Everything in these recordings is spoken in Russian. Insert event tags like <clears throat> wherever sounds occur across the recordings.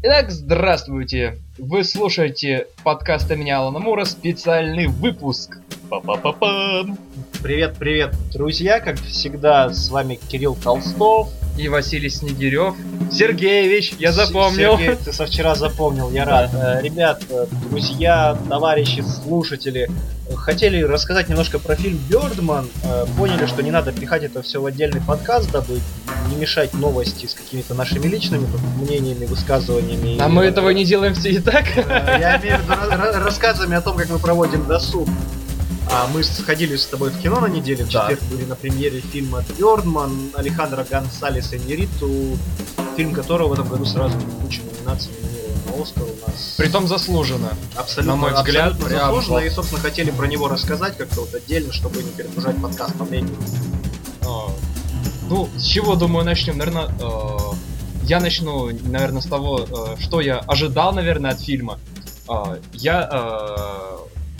Итак, здравствуйте! Вы слушаете подкаст имени Алана Мура, специальный выпуск. Па-па-па-пам! Привет-привет, друзья! Как всегда, с вами Кирилл Толстов. И Василий Снегирев. Сергеевич, я запомнил. Сергей, ты со вчера запомнил, я рад. Э, Ребят, э, друзья, товарищи, слушатели, э, хотели рассказать немножко про фильм Бёрдман. Э, Поняли, что не надо пихать это все в отдельный подкаст, дабы мешать новости с какими-то нашими личными мнениями, высказываниями. А мы этого не делаем все и так. Э, Я имею в виду ра- ра- рассказами о том, как мы проводим досуг. А мы сходили с тобой в кино на неделе, в Да. четверг были на премьере фильма Бёрдман Алехандро Гонсалеса Иньяриту, фильм которого в этом году сразу куча номинаций номинирован на Оскар у нас. Притом заслуженно. абсолютно, на мой взгляд, абсолютно прям заслуженно, вот. и, собственно, хотели про него рассказать как-то вот отдельно, чтобы не перегружать подкаст по времени. А, Ну, с чего, думаю, начнем? Наверное, я начну, наверное, с того, э, что я ожидал, наверное, от фильма. А, Я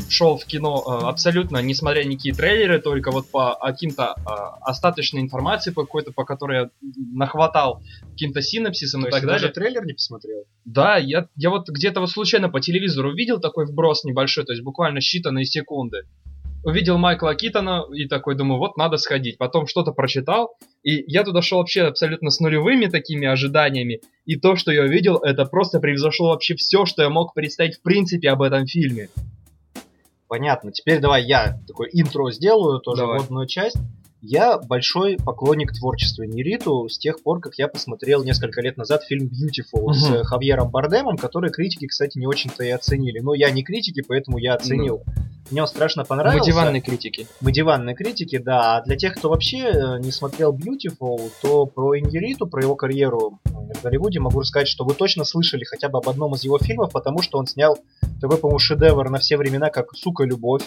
шел в кино э, абсолютно, несмотря на никакие трейлеры, только вот по каким-то э, остаточной информации по какой-то, по которой я нахватал каким-то синапсисом То и так далее. даже трейлер не посмотрел? Да, я, я вот где-то вот случайно по телевизору увидел такой вброс небольшой, то есть буквально считанные секунды. Увидел Майкла Китона и такой думаю, вот надо сходить. Потом что-то прочитал, и я туда шел вообще абсолютно с нулевыми такими ожиданиями. И то, что я увидел, это просто превзошло вообще все, что я мог представить в принципе об этом фильме. Понятно. Теперь давай я такой интро сделаю, тоже Давай. вводную часть. Я большой поклонник творчества Нериту с тех пор, как я посмотрел несколько лет назад фильм Beautiful с Мгм. э, Хавьером Бардемом, который критики, кстати, не очень-то и оценили. Но я не критики, поэтому я оценил. Мне он страшно понравился. Мы диванные критики. Мы диванные критики, да. А для тех, кто вообще э, не смотрел Beautiful, то про Иньериту, про его карьеру в Голливуде могу рассказать, что вы точно слышали хотя бы об одном из его фильмов, потому что он снял такой, по-моему, шедевр на все времена, как «Сука, любовь».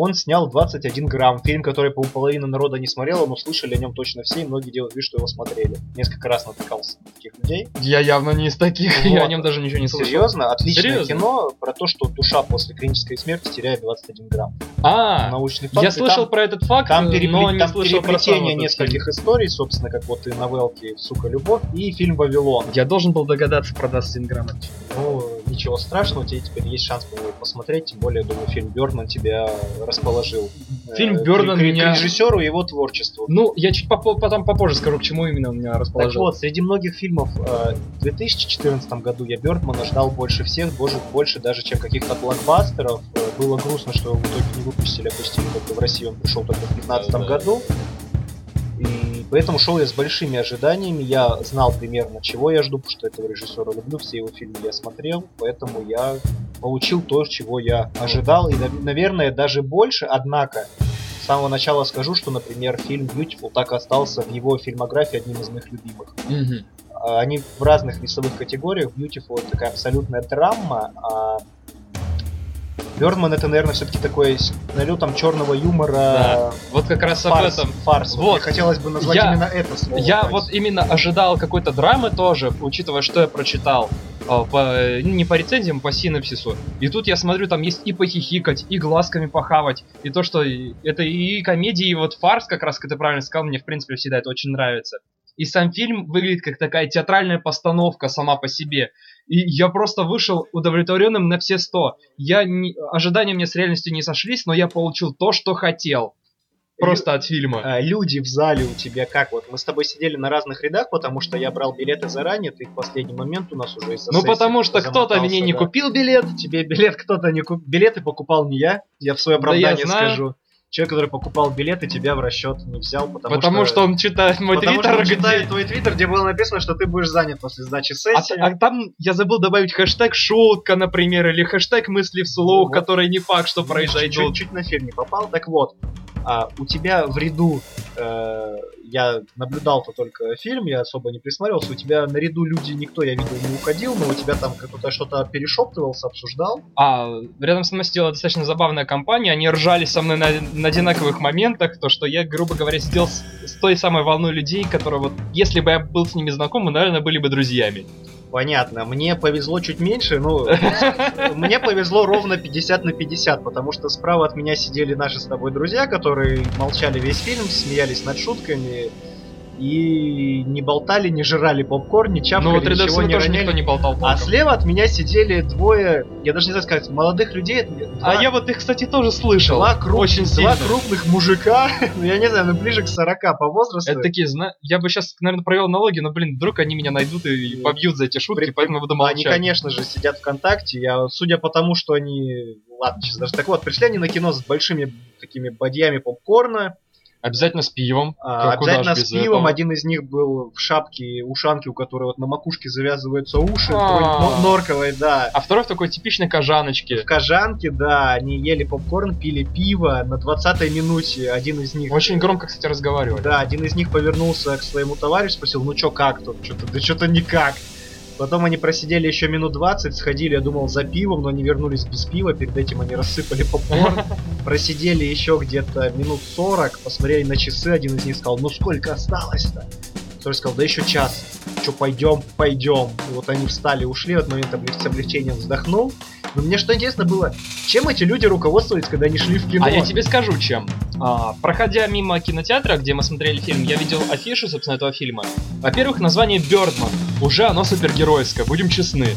Он снял 21 грамм, фильм, который, по-моему, половина народа не смотрела, но слышали о нем точно все, и многие делают вид, что его смотрели. Несколько раз натыкался на таких людей. Я явно не из таких, Вот. <laughs> я о нем даже ничего не слышал. Серьезно? Отличное Серьезно? кино про то, что душа после клинической смерти теряет 21 грамм. А, Научный факт. я слышал там- про этот факт, Там, но перепле- не там слышал про переплетение этот нескольких историй, собственно, как вот и новелки «Сука, любовь» и фильм «Вавилон». фильм. Я должен был догадаться про Дастин Граммет. Ну, ничего страшного, тебе теперь есть шанс по-моему, посмотреть, тем более, думаю, фильм Бёрдман тебя расположил. Фильм Э, Бёрдман к, меня- к режиссеру и его творчеству. Ну, я чуть попо- потом попозже скажу, к чему именно меня Так расположил. вот, среди многих фильмов э, в 2014 году я Бёрдмана ждал больше всех, больше, больше даже, чем каких-то блокбастеров. Э, Было грустно, что его в итоге не выпустили, опустили только в Россию, он пришел только в 2015 Да, да. году. И поэтому шел я с большими ожиданиями, я знал примерно, чего я жду, потому что этого режиссера люблю, все его фильмы я смотрел, поэтому я получил то, чего я ожидал, и, нав- наверное, даже больше, однако, с самого начала скажу, что, например, фильм Beautiful так остался в его фильмографии одним из моих любимых. Они в разных весовых категориях. Beautiful это такая абсолютная драма, а Бёрдман это, наверное, все-таки такой с налетом черного юмора. Да. Вот как раз об Фарс, этом. фарс. Вот. Мне хотелось бы назвать Я- именно это слово. Я есть- вот именно ожидал какой-то драмы тоже, учитывая, что я прочитал а, по, ну, не по рецензиям, по синапсису. И тут я смотрю, там есть и похихикать, и глазками похавать, и то, что это и комедия, и вот фарс, как раз, как ты правильно сказал, мне, в принципе, всегда это очень нравится. И сам фильм выглядит как такая театральная постановка сама по себе. И я просто вышел удовлетворенным на все сто. Я не, ожидания мне с реальностью не сошлись, но я получил то, что хотел. Просто от фильма. А, люди в зале у тебя как вот? Мы с тобой сидели на разных рядах, потому что я брал билеты заранее, ты в последний момент у нас уже из-за Ну потому что кто-то мне не да. купил билет. Тебе билет кто-то не купил. Билеты покупал не я. Я в свое Да я оправдание знаю. скажу. Человек, который покупал билеты, тебя в расчет не взял, потому, Потому что он читает мой Потому что твиттер, он где... читает твой твиттер, где было написано, что ты будешь занят после сдачи А, сессии. а там я забыл добавить хэштег шутка, например, или хэштег мысли вслух, Вот. который не факт, что Ну, произойдут. Чуть-чуть на фильм не попал. Так вот, а, у тебя в ряду, э, я наблюдал-то только фильм, я особо не присматривался, у тебя на ряду люди никто, я видел, не уходил, но у тебя там кто-то что-то перешептывался, обсуждал. А рядом со мной сидела достаточно забавная компания, они ржали со мной на, на одинаковых моментах, то что я, грубо говоря, сидел с, с той самой волной людей, которые вот, если бы я был с ними знаком, мы, наверное, были бы друзьями. Понятно, мне повезло чуть меньше, но <laughs> мне повезло ровно 50 на 50, потому что справа от меня сидели наши с тобой друзья, которые молчали весь фильм, смеялись над шутками. И не болтали, не жрали попкорн, не чавкали, Ну вот ничего не тоже роняли. никто не болтал толком. А слева от меня сидели двое, я даже не знаю сказать, молодых людей. два- А я вот их, кстати, тоже слышал. два, круг- Очень два сильно. крупных мужика, ну <laughs> я не знаю, ну ближе к 40 по возрасту. Это такие, зна... я бы сейчас, наверное, провел налоги, но, блин, вдруг они меня найдут и Нет. побьют за эти шутки, При- поэтому буду молчать. Они, конечно же, сидят ВКонтакте. Я, судя по тому, что они... Ладно, сейчас даже так вот, пришли они на кино с большими такими бадьями попкорна. Обязательно с пивом. а, обязательно с пивом. этого? Один из них был в шапке, ушанке, у которой вот на макушке завязываются уши. А. такой но- норковой, да. А второй в такой типичной кожаночке. В кожанке, да, они ели попкорн, пили пиво. На 20-й минуте один из них... Очень громко, кстати, разговаривали. Да, один из них повернулся к своему товарищу, спросил, ну чё, как тут? Что-то, да что-то никак. Потом они просидели еще минут 20, сходили, я думал, за пивом, но они вернулись без пива, перед этим они рассыпали попкорн. <laughs> Просидели еще где-то минут 40, посмотрели на часы, один из них сказал, ну сколько осталось-то? Второй сказал, да еще час. Че, пойдем, пойдем. И вот они встали, ушли, в этот момент облег- с облегчением вздохнул. Но мне что интересно было, чем эти люди руководствовались, когда они шли в кино? А я тебе скажу, чем. А, проходя мимо кинотеатра, где мы смотрели фильм, я видел афишу, собственно, этого фильма. Во-первых, название Бёрдман. Уже оно супергеройское, будем честны.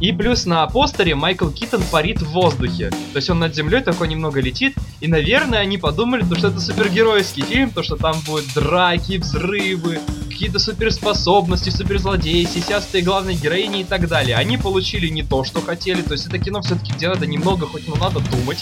И плюс на постере Майкл Китон парит в воздухе. То есть он над землей такой немного летит. И, наверное, они подумали, то, что это супергеройский фильм, то, что там будут драки, взрывы, какие-то суперспособности, суперзлодеи, сисястые главные героини и так далее. Они получили не то, что хотели. То есть это кино все-таки, где надо немного, хоть ну надо думать,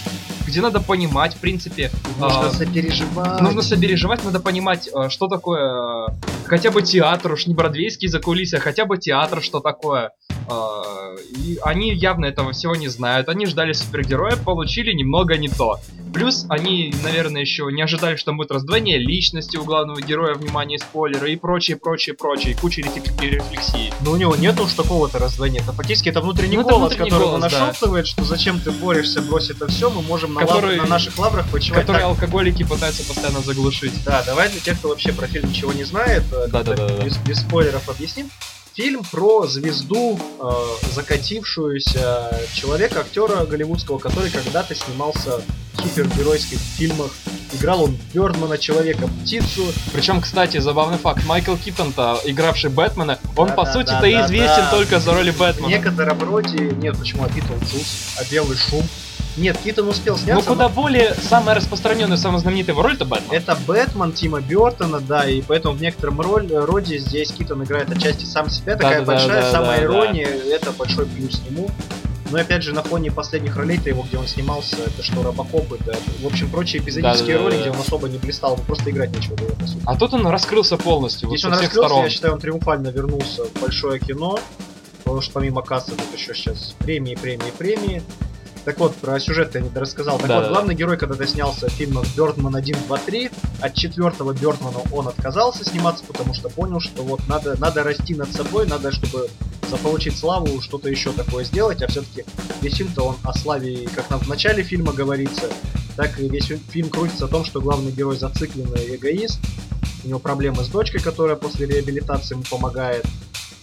где надо понимать, в принципе, Нужно а, сопереживать. Нужно сопереживать, надо понимать, э, что такое э, хотя бы театр, уж не бродвейский закулисья, хотя бы театр, что такое. Э, И они явно этого всего не знают. Они ждали супергероя, получили немного не то. Плюс они, наверное, еще не ожидали, что там будет раздвоение личности у главного героя, внимание, спойлеры и прочее, прочее, прочее, и куча рефлек- рефлексии. Но у него нет уж такого-то раздвоения. Это фактически это внутренний Ну, голос, внутренний который голос, ему да. нашептывает, что зачем ты борешься, брось это все, мы можем на, лав- Который- на наших лаврах почивать Которые так. алкоголики пытаются постоянно заглушить. Да, давай для тех, кто вообще про фильм ничего не знает, э, Да-да-да-да. без, без спойлеров объясним. Фильм про звезду, э, закатившуюся человека, актера голливудского, который когда-то снимался в супергеройских фильмах. Играл он Бёрдмана, Человека-птицу. Причем, кстати, забавный факт, Майкл Китон-то, игравший Бэтмена, он по Да-да-да-да-да. сути-то известен только за роли В Бэтмена. некотором роде, нет, почему, а Битлджус, а Белый шум. Нет, Китон успел Но сняться, Ну, куда более самая распространенная, самая знаменитая его роль это Бэтмен. Это Бэтмен Тима Бертона, да, и поэтому в некотором роль, роде здесь Китон играет отчасти сам себя, такая Да-да-да, большая да, самая да, ирония, это большой плюс ему. Но опять же, на фоне последних ролей-то его, где он снимался, это что, Робокоп, это, в общем, прочие эпизодические Да-да-да, роли, да. где он особо не блистал, просто играть нечего было, по сути. А тут он раскрылся полностью, вот Здесь со он раскрылся, сторон. я считаю, он триумфально вернулся в большое кино, потому что помимо кассы тут еще сейчас премии, премии, премии. Так вот, про сюжет я не рассказал. Так Да, вот, да, главный герой когда-то снялся в фильмах Бёрдман 1, 2, 3. От четвертого Бёрдмана он отказался сниматься, потому что понял, что вот надо, надо расти над собой, надо, чтобы заполучить славу, что-то еще такое сделать, а все-таки весь фильм-то он о славе, как нам в начале фильма говорится, так и весь фильм крутится о том, что главный герой зацикленный эгоист, у него проблемы с дочкой, которая после реабилитации ему помогает,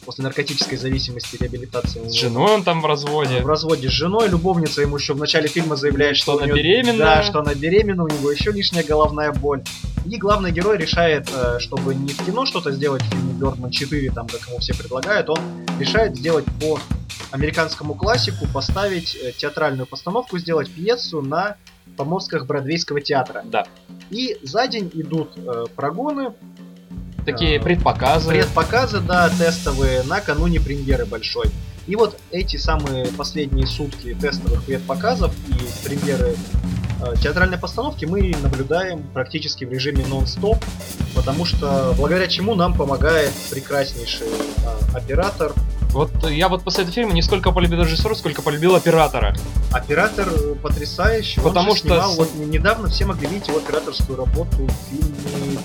после наркотической зависимости реабилитации. С женой он там в разводе. в разводе с женой, любовница ему еще в начале фильма заявляет, Что что, она беременна. Да, что она беременна, у него еще лишняя головная боль. И главный герой решает, э, чтобы не в кино что-то сделать в фильме Бёрдман 4, там, как ему все предлагают, он решает сделать по американскому классику, поставить э, театральную постановку, сделать пьесу на помостках Бродвейского театра. Да. И за день идут э, прогоны, Такие А, предпоказы. предпоказы, да, тестовые накануне премьеры большой. И вот эти самые последние сутки тестовых предпоказов и премьеры э, театральной постановки мы наблюдаем практически в режиме нон-стоп, потому что благодаря чему нам помогает прекраснейший э, оператор. Вот я вот после этого фильма не сколько полюбил режиссера, сколько полюбил оператора. Оператор э, потрясающий. Потому что снимал, вот недавно все могли видеть его операторскую работу в фильме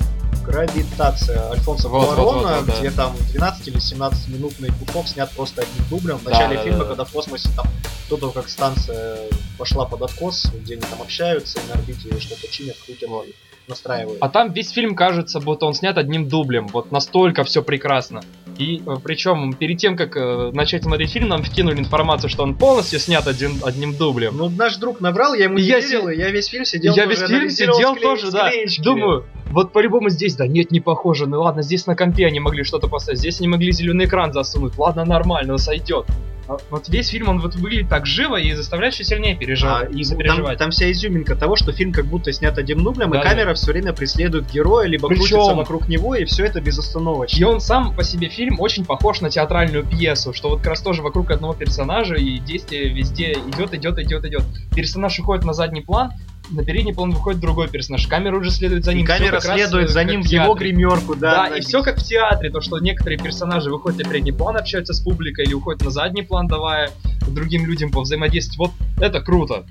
Гравитация Альфонса Вот, вот, Куарона, вот, вот, да. где там 12 или 17 минутный кусок снят просто одним дублем. В Да, начале да, фильма, да, да. когда в космосе там до того, как станция пошла под откос, где они там общаются и на орбите что-то чинят, крутят Вот. настраивают. А там весь фильм кажется, будто он снят одним дублем. Вот настолько все прекрасно. И э, причем перед тем, как э, начать смотреть фильм, нам вкинули информацию, что он полностью снят один, одним дублем. Ну, наш друг набрал, я ему И не я верил, си- я весь фильм сидел я тоже, весь фильм сидел скле- тоже, да. Думаю, вот по-любому здесь, да нет, не похоже. Ну ладно, здесь на компе они могли что-то поставить, здесь не могли зеленый экран засунуть. Ладно, нормально, сойдет. А вот весь фильм, он вот выглядит так живо и заставляет еще сильнее А, переживать. и там, сопереживать. там вся изюминка того, что фильм как будто снят одним дублем, и Да-да. камера все время преследует героя, либо Причем- крутится вокруг него, и все это безостановочно. И он сам по себе фильм очень похож на театральную пьесу, что вот как раз тоже вокруг одного персонажа и действие везде идет, идет, идет, идет. Персонаж уходит на задний план, на передний план выходит другой персонаж. Камера уже следует за И ним. Всё камера следует э, за как ним в его гримерку, да. Да, и все как в театре, то что некоторые персонажи выходят на передний план, общаются с публикой или уходят на задний план, давая другим людям повзаимодействовать. Вот это круто.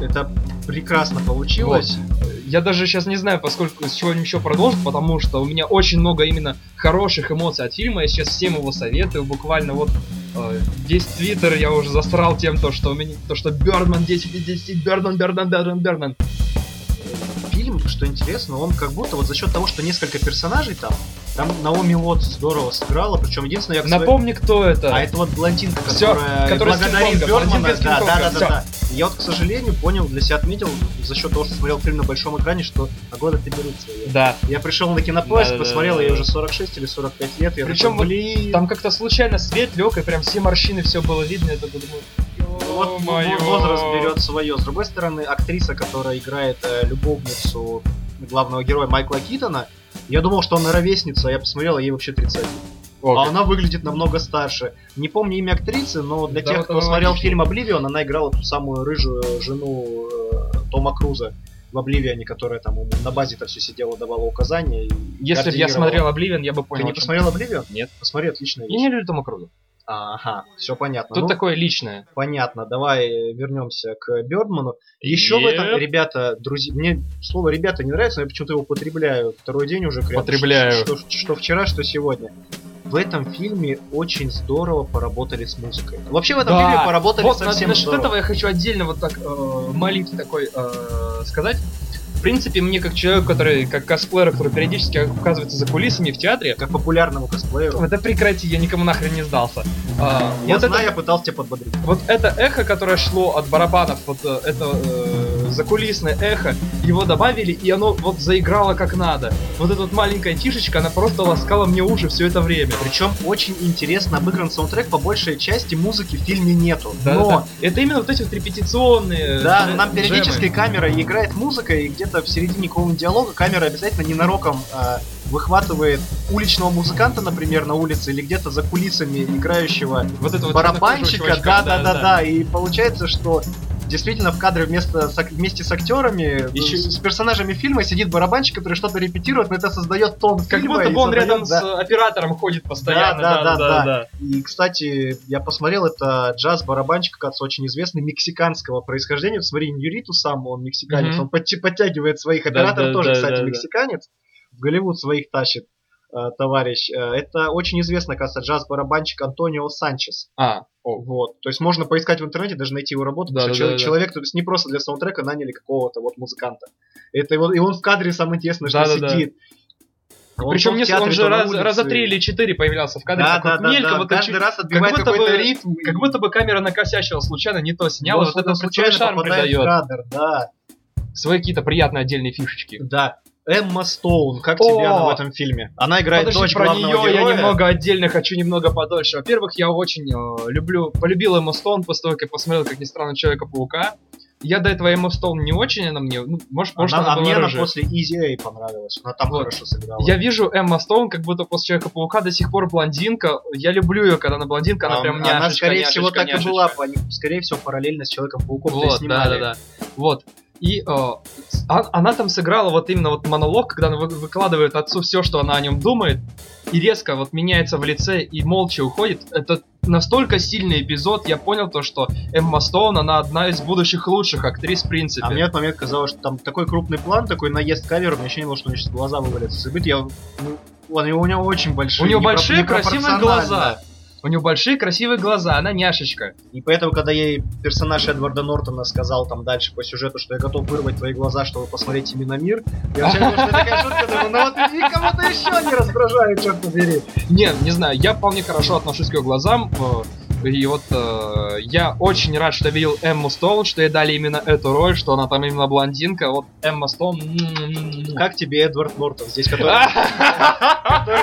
Это прекрасно получилось. Я даже сейчас не знаю, поскольку с чего еще продолжить, потому что у меня очень много именно хороших эмоций от фильма. Я сейчас всем его советую. Буквально вот э, весь твиттер я уже засрал тем, то, что у меня то, что Бердман 10 из 10, Бердман, Бердман, Бердман, Бердман. Фильм, что интересно, он как будто вот за счет того, что несколько персонажей там, там Наоми Уотс здорово сыграла, причем единственное, я своей- Напомни, кто это. А это вот блондинка, которая, которая благодарит Бёрдмана. Да, да, да, да. Я вот, к сожалению, понял, для себя отметил, за счет того, что смотрел фильм на большом экране, что погода ты берут свои. Да. Я пришел на кинопоиск, Да, посмотрел, да, ей да. уже 46 или 45 лет. Я Причем такой, блин, Там как-то случайно свет лег, и прям все морщины, все было видно. Я такой думаю, вот «Ё-моё». возраст берет свое. С другой стороны, актриса, которая играет э, любовницу главного героя Майкла Китона, я думал, что она ровесница, а я посмотрел, а ей вообще 31. О, А она выглядит намного старше. Не помню имя актрисы, но для Да, тех, кто смотрел логично. фильм Обливион, она играла ту самую рыжую жену э, Тома Круза в Обливионе, которая там на базе-то все сидела, давала указания. Если бы я смотрел Обливион, я бы Ты понял. не о чём. посмотрел Обливион? Нет. Посмотри, отличная Я не люблю Тома Круза. Ага, все понятно. Тут Ну, такое личное. Понятно, давай вернемся к Бёрдману. Еще в Yep. этом, ребята, друзья, мне слово ребята не нравится, но я почему-то его употребляю второй день уже. прям, Потребляю. Что, что- что вчера, что сегодня. В этом фильме очень здорово поработали с музыкой. Вообще в этом Да. фильме поработали Вот на- совсем насчет здорово. этого я хочу отдельно вот так э, маленький такой э, сказать. В принципе, мне как человек, который, как косплеер, который периодически оказывается за кулисами в театре, Как популярному косплееру. это прекрати, я никому нахрен не сдался. А, Я вот, знаю, это, я пытался тебя подбодрить. вот это эхо, которое шло от барабанов, вот э, это э, закулисное эхо, его добавили, и оно вот заиграло как надо. Вот эта вот маленькая фишечка, она просто ласкала мне уши все это время. Причем очень интересно обыгран саундтрек, по большей части музыки в фильме нету. Да, но да. Это именно вот эти вот репетиционные. Да, э, нам периодически джемы. камера играет музыка, и где-то в середине какого-нибудь диалога камера обязательно ненароком а, выхватывает уличного музыканта, например, на улице, или где-то за кулисами играющего Вот это вот барабанщика. Да, да, да, да. И получается, что действительно в кадре вместо, с вместе с актерами, Ещё- с, с персонажами фильма сидит барабанщик, который что-то репетирует, но это создает тон Как фильма будто и бы он создает, рядом да. с оператором ходит постоянно. Да, да, да, да. И, кстати, я посмотрел, это джаз-барабанщик, кажется, очень известный, мексиканского происхождения. Смотри, Ньюриту сам, он мексиканец, Мгм. он подти- подтягивает своих. Да, Оператор да, тоже, да, кстати, да, да. мексиканец. В Голливуд своих тащит э, товарищ. Э, Это очень известный, кажется, джаз-барабанщик Антонио Санчес. А, Вот. То есть можно поискать в интернете, даже найти его работу, Да, потому что да, чело- да, да. человек, то есть не просто для саундтрека наняли какого-то вот музыканта. Это его, и он в кадре самое интересное, что Да, да, да. сидит. Он Причем не, он же раз, улице. раза три или четыре появлялся в кадре. Да, да, да, мельком, да. вот Каждый раз отбивает будто какой-то бы- ритм. Как будто бы камера накосячила случайно, не то сняла, Вот вот, это случайно шарм придает. кадр, да. Свои какие-то приятные отдельные фишечки. Да. Эмма Стоун, как О! тебе она в этом фильме? Она играет Подожди, дочь про нее героя. я немного отдельно хочу немного подольше. Во-первых, я очень э, люблю, полюбил Эмму Стоун после того, как я посмотрел, как ни странно, Человека-паука. Я до этого Эмма Стоун не очень, она мне, ну, может, Она- может, она а была мне она рыжая. после Easy A понравилась. Она там Вот. хорошо сыграла. Я вижу Эмма Стоун, как будто после Человека-паука до сих пор блондинка. Я люблю ее, когда она блондинка, она А, прям она, няшечка, скорее всего, няшечка, так и няшечка. была. по- они, Скорее всего, параллельно с Человеком-пауком и Вот, да, снимали. да, да. Вот. И э, с- а- она там сыграла вот именно вот монолог, когда она вы- выкладывает отцу все, что она о нем думает, и резко вот меняется в лице и молча уходит. Это настолько сильный эпизод, я понял то, что Эмма Стоун, она одна из будущих лучших актрис в принципе. А мне в этот момент казалось, что там такой крупный план, такой наезд камеры, мне еще не было, что у нее сейчас глаза вывалятся. События, я... ну, он- у него очень большие. У него большие красивые глаза. У него большие красивые глаза, она няшечка. И поэтому, когда ей персонаж Эдварда Нортона сказал там дальше по сюжету, что я готов вырвать твои глаза, чтобы посмотреть именно мир, я вообще думал, что это такая шутка, думаю, ну вот никому-то еще не раздражает, черт побери. Не, не знаю, я вполне хорошо отношусь к ее глазам. э, И вот э, я очень рад, что видел Эмму Стоун, что ей дали именно эту роль, что она там именно блондинка. Вот Эмма Стоун. Как тебе Эдвард Нортон здесь, <laughs> который,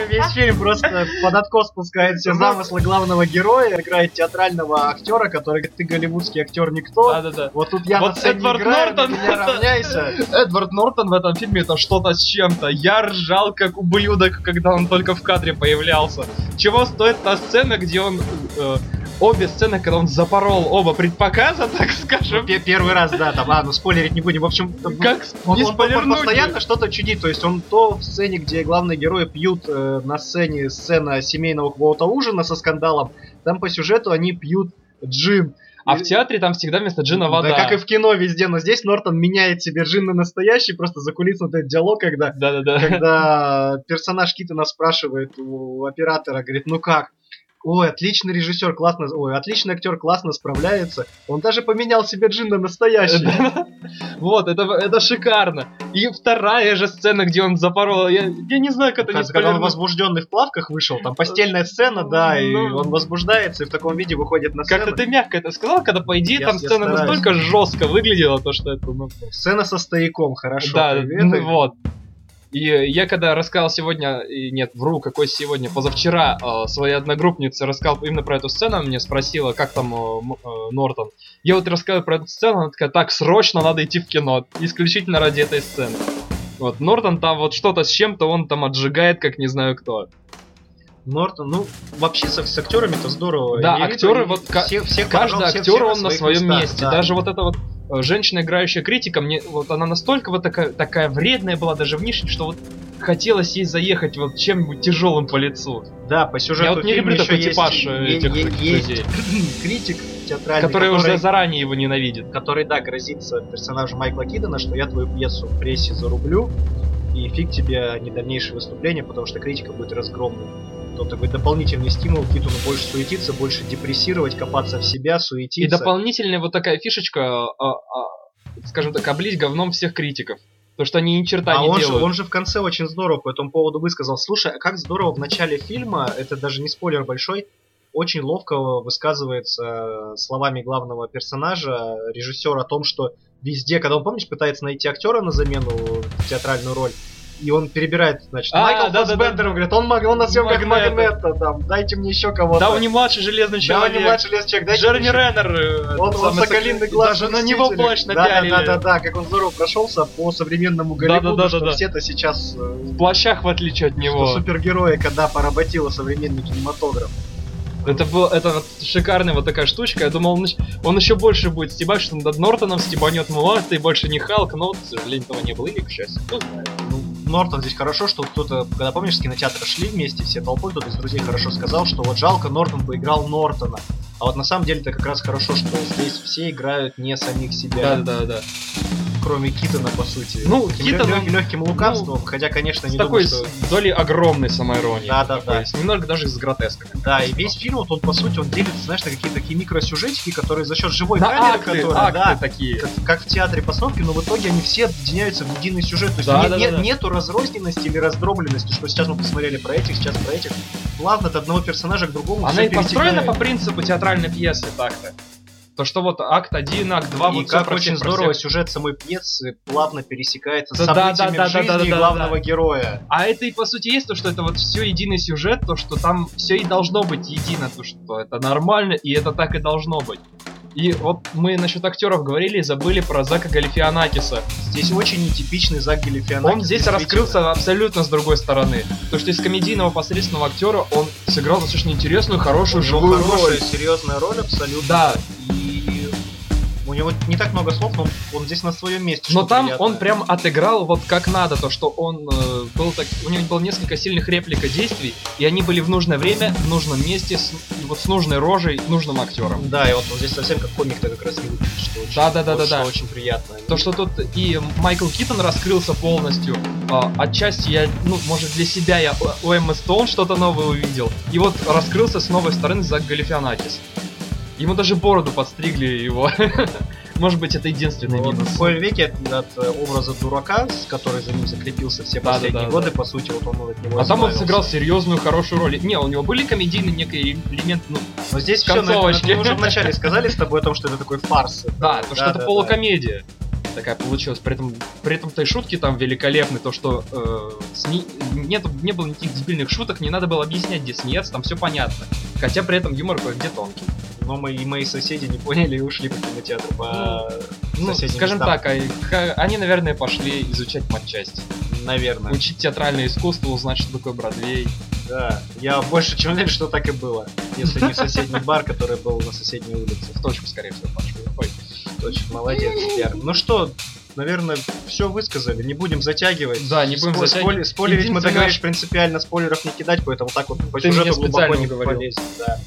весь фильм просто под откос спускает все замыслы главного героя, играет театрального актера, который ты голливудский актер никто. Да-да-да. Вот тут я Вот Эдвард Нортон. Эдвард Нортон в этом фильме это что-то с чем-то. Я ржал как ублюдок, когда он только в кадре появлялся. Чего стоит та сцена, где он... э, обе сцены, когда он запорол оба предпоказа, <laughs> так скажем. Пе- Первый раз, да, там, ладно, спойлерить не будем. В общем, там, Как он, не он- он постоянно что-то чудит. То есть он то в сцене, где главные герои пьют э, на сцене сцена семейного какого-то ужина со скандалом, там по сюжету они пьют джин. А в театре там всегда вместо джина вода. Да, как и в кино везде, но здесь Нортон меняет себе джин на настоящий, просто закулисный этот диалог, когда, Да-да-да. когда персонаж Китона спрашивает у оператора, говорит, ну как? Ой, отличный режиссер, классно, ой, отличный актер, классно справляется. Он даже поменял себе джин на настоящий. Вот, это, это шикарно. И вторая же сцена, где он запорол. Я, я не знаю, как это не Когда он возбужденный в плавках вышел, там постельная сцена, да, и Ну. он возбуждается и в таком виде выходит на сцену. Как-то ты мягко это сказал, когда по идее там сцена настолько жестко выглядела, то что это, ну, Сцена со стояком, хорошо. да, ну, вот. И я когда рассказал сегодня, и нет, вру, какой сегодня, позавчера э, своей одногруппнице рассказал именно про эту сцену, она мне спросила, как там э, э, Нортон. Я вот рассказал про эту сцену, она такая, так, срочно надо идти в кино, исключительно ради этой сцены. Вот, Нортон там вот что-то с чем-то, он там отжигает, как не знаю кто. Нортон, ну, вообще с, с актерами-то здорово. Да, Нерито, актеры и вот все, все Каждый актер, он на своем месте. да. Даже вот эта вот женщина, играющая критика, мне вот она настолько вот такая, такая вредная была даже внешне, что вот хотелось ей заехать вот чем-нибудь тяжелым по лицу. Да, по сюжету Я вот не люблю такой есть- типаж э, е- этих есть людей, <clears throat> критик театральный, которые который, уже заранее его ненавидят. который, да, грозится персонажу Майкла Кидона, что я твою пьесу в прессе зарублю, и фиг тебе не дальнейшее выступление, потому что критика будет разгромной. То такой дополнительный стимул Китону больше суетиться, больше депрессировать, копаться в себя, И суетиться. дополнительная вот такая фишечка, а, а, скажем так, облить говном всех критиков. То, что они ни черта А не он же, делают. он же в конце очень здорово по этому поводу высказал. Слушай, а как здорово в начале фильма, это даже не спойлер большой, очень ловко высказывается словами главного персонажа, режиссера о том, что везде, когда он, помнишь, пытается найти актера на замену в театральную роль, и он перебирает, значит, А, Майкл да-да-да. Фассбендер, он говорит, он, он на съемках. Магнета, там, дайте мне еще кого-то. Да, он не младший железный Да, он человек. не младший лес человек, дайте еще- Реннер. э, он, он соколиный сок- глаз. Даже на него плащ да, напялили. Да, да, да, да, как он здорово прошелся по современному Да, да, Голливуду, да, да, что да. все-то сейчас э, В плащах, в отличие от него. что супергерои, когда поработила современный кинематограф. Это был, это вот шикарная вот такая штучка. Я думал, он, он еще больше будет стебать, что над Нортоном стебанет, ладно, ты больше не Халк, но, к сожалению, этого не было, или, к счастью, кто знает. Ну, Нортон здесь хорошо, что кто-то, когда помнишь, с кинотеатра шли вместе, все толпой, кто-то из друзей хорошо сказал, что вот жалко, Нортон поиграл Нортона. А вот на самом деле это как раз хорошо, что здесь все играют не самих себя, Да-да-да. Кроме Китона, по сути. Ну, Таким Китон, лё- он- легким лукавством, хотя, конечно, не такой думаю, что... с долей огромной самоиронии. Да-да-да. такой, с- Немного даже с гротесками. Да, и весь фильм, вот он, по сути, он делится, знаешь, на какие-то такие микросюжетики, которые за счет живой На камеры, акты, которая, акты да, такие. как, как в театре постановки, но в итоге они все объединяются в единый сюжет. То есть Да, не- да, не- да, да. нету разрозненности или раздробленности, что сейчас мы посмотрели про этих, сейчас про этих. Плавно от одного персонажа к другому Она и построена по принципу театральной пьесы так-то. То, что вот акт 1, акт 2, И вот как очень здорово всех. сюжет самой пьесы плавно пересекается Да, с событиями да, да, в жизни да, да, да, главного да. героя. А это и по сути есть то, что это вот все единый сюжет, то, что там все и должно быть едино, то, что это нормально, и это так и должно быть. И вот мы насчет актеров говорили и забыли про Зака Галифианакиса. Здесь очень нетипичный Зак Галифианакис. Он здесь раскрылся абсолютно с другой стороны. То, что из комедийного посредственного актера он сыграл достаточно интересную, хорошую, него живую хорошая, роль. серьезная роль абсолютно. Да, у него не так много слов, но он, здесь на своем месте. Но там приятно. он прям отыграл вот как надо, то что он э, был так, у него было несколько сильных реплик и действий, и они были в нужное время, в нужном месте, с, и вот с нужной рожей, нужным актером. Да, и вот он здесь совсем как комик-то как раз не выглядит, что очень, Да-да-да-да-да. что очень приятно. То, что тут и Майкл Китон раскрылся полностью, а, отчасти я, ну, может, для себя я у Эммы Стоун что-то новое увидел, и вот раскрылся с новой стороны Зак Галифианакис. Ему даже бороду подстригли его. <laughs> Может быть, это единственный Ну, минус. в коем веке от, от, э, образа дурака, с который за ним закрепился все Да, да, последние да, годы, да. по сути, вот он от него А там он сыграл серьезную, хорошую роль. Не, у него были комедийные некие элементы, ну, Но здесь все, концовочки. мы уже вначале сказали с тобой о том, что это такой фарс. Да, то, что это да, полукомедия. Такая получилась. При этом, при этом-то и шутки там великолепны. То, что э, сми- нет, не было никаких дебильных шуток, не надо было объяснять, где смеяться, там все понятно. Хотя при этом юмор кое-где тонкий. Но мы и мои соседи не поняли и ушли по кинотеатру по Ну, соседним скажем местам. так, а- ха- они, наверное, пошли изучать матчасть. Наверное. Учить театральное искусство, узнать, что такое Бродвей. Да. Я больше чем уверен, что так и было. Если не соседний бар, который был на соседней улице. В точку, скорее всего, пошли. Ой. Точно, молодец, Пьер. Ну что, наверное, все высказали. Не будем затягивать. Да, не будем Спо- затягивать. спойлер- Спойлерить мы договорились принципиально спойлеров не кидать, поэтому так вот по Ты сюжету глубоко не говорил. полезем. Да.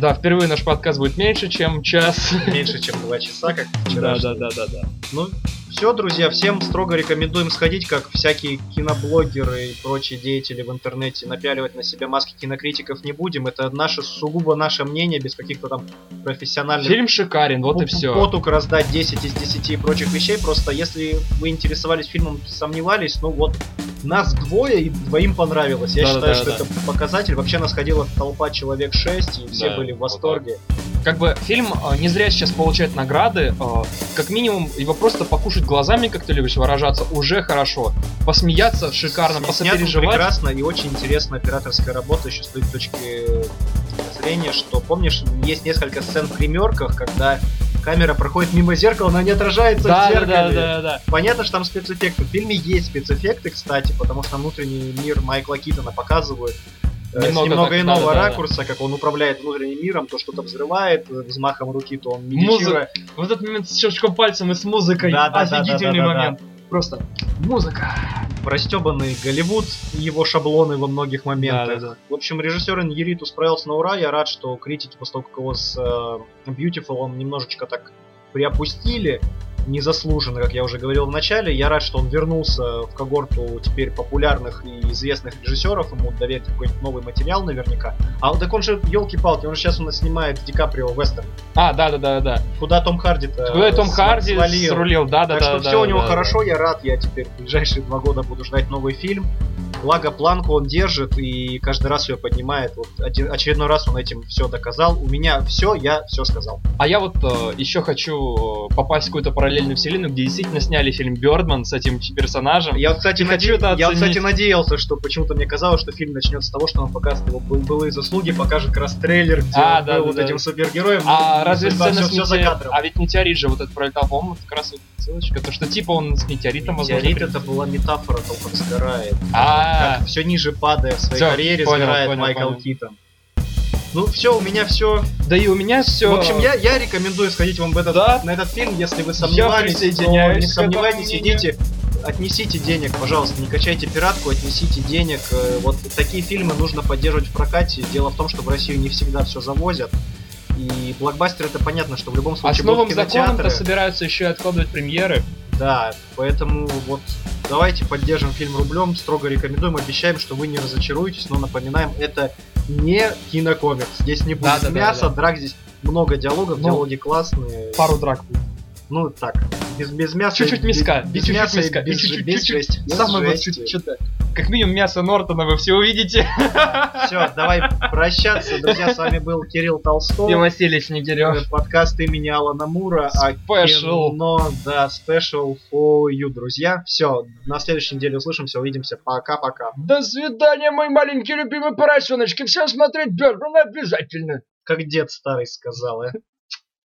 Да, впервые наш подкаст будет меньше, чем час. Меньше, чем два часа, как вчера. да, да, да. Ну, все, друзья, всем строго рекомендуем сходить, как всякие киноблогеры и прочие деятели в интернете. Напяливать на себя маски кинокритиков не будем. Это наше, сугубо наше мнение, без каких-то там профессиональных Фильм шикарен, вот и все. потуг раздать 10 из 10 и прочих вещей. Просто если вы интересовались фильмом, сомневались, ну вот нас двое и двоим понравилось. Я Да-да-да, считаю, что да. это показатель. Вообще нас ходила толпа человек 6, и все Да, были в вот восторге. Как бы фильм э, не зря сейчас получает награды. э, как минимум, его просто покушать глазами, как ты любишь выражаться, уже хорошо. Посмеяться шикарно, Снят посопереживать. прекрасно и очень интересная операторская работа еще с той точки зрения, что помнишь, есть несколько сцен в гримерках, когда камера проходит мимо зеркала, но не отражается Да, в да, зеркале. да, да, да. Понятно, что там спецэффекты. В фильме есть спецэффекты, кстати, потому что внутренний мир Майкла Китона показывают э, Немного с немного так, иного да-да-да. ракурса, как он управляет внутренним миром, то что-то взрывает э, взмахом руки, то он медитируя. Вот этот момент с щелчком пальцем и с музыкой. Да, да, да, Офигительный да, да, да, момент. Просто музыка. Простебанный Голливуд и его шаблоны во многих моментах. Да-да-да. В общем, режиссер Иньериту справился на ура. Я рад, что критики после того, как его с э, Beautiful он немножечко так приопустили, незаслуженно, как я уже говорил в начале. Я рад, что он вернулся в когорту теперь популярных и известных режиссеров. Ему доверят какой-нибудь новый материал наверняка. А так он же, елки-палки, он же сейчас у нас снимает с Ди Каприо вестерн. А, да, да, да, да. Куда Том Харди-то Куда Том Харди свалил. срулил, да, да, Так да. что да, все у него да, хорошо, я рад, я теперь в ближайшие два года буду ждать новый фильм. Благо планку он держит и каждый раз ее поднимает. Вот один, очередной раз он этим все доказал. У меня все, я все сказал. А я вот э, еще хочу э, попасть в какую-то параллельную вселенную, где действительно сняли фильм Бёрдман с этим персонажем. Я, кстати, наде- я, кстати, надеялся, что почему-то мне казалось, что фильм начнется с того, что он покажет его был- былые заслуги, покажет как раз трейлер, где А, да, был да, вот да. этим супергероем. А Ну, разве сцена всё- с всё за кадром. А ведь метеорит же вот этот пролетал, по-моему, как раз вот ссылочка, то что типа он с метеоритом возможно, Метеорит это была метафора как сгорает. А, Как все ниже падая в своей Всё, карьере, понял, сгорает понял, Майкл понял. Китон. Ну все, у меня все. да и у меня все. В общем, я, я рекомендую сходить вам в этот, Да. на этот фильм, если вы сомневались, присоединяюсь не сомневайтесь, идите, отнесите денег, пожалуйста, не качайте пиратку, отнесите денег. Э, Вот такие фильмы нужно поддерживать в прокате. Дело в том, что в Россию не всегда все завозят. И блокбастер это понятно, что в любом А с случае новым будут законом-то кинотеатры. собираются еще и откладывать премьеры. Да, поэтому вот давайте поддержим фильм рублем, строго рекомендуем, обещаем, что вы не разочаруетесь, но напоминаем, это не кинокомикс. Здесь не будет Да-да-да-да. мяса, драк, здесь много диалогов, Ну, диалоги классные. Пару драк. Ну так, без, без мяса. Чуть-чуть миска. Без, и чуть-чуть мяса миска. и без, и чуть-чуть, без чуть-чуть. жести. Самое вот жести. чуть- что-то. Как минимум мясо Нортона вы все увидите. <laughs> Все, давай прощаться. Друзья, с вами был Кирилл Толстой. И Василий Снегирев. Подкаст имени Алана Мура. а Special. кино, да, special for you, друзья. Все, на следующей неделе услышимся, увидимся. Пока-пока. До свидания, мой маленький любимый поросеночки. Всем смотреть Бёрдмана обязательно. Как дед старый сказал, э.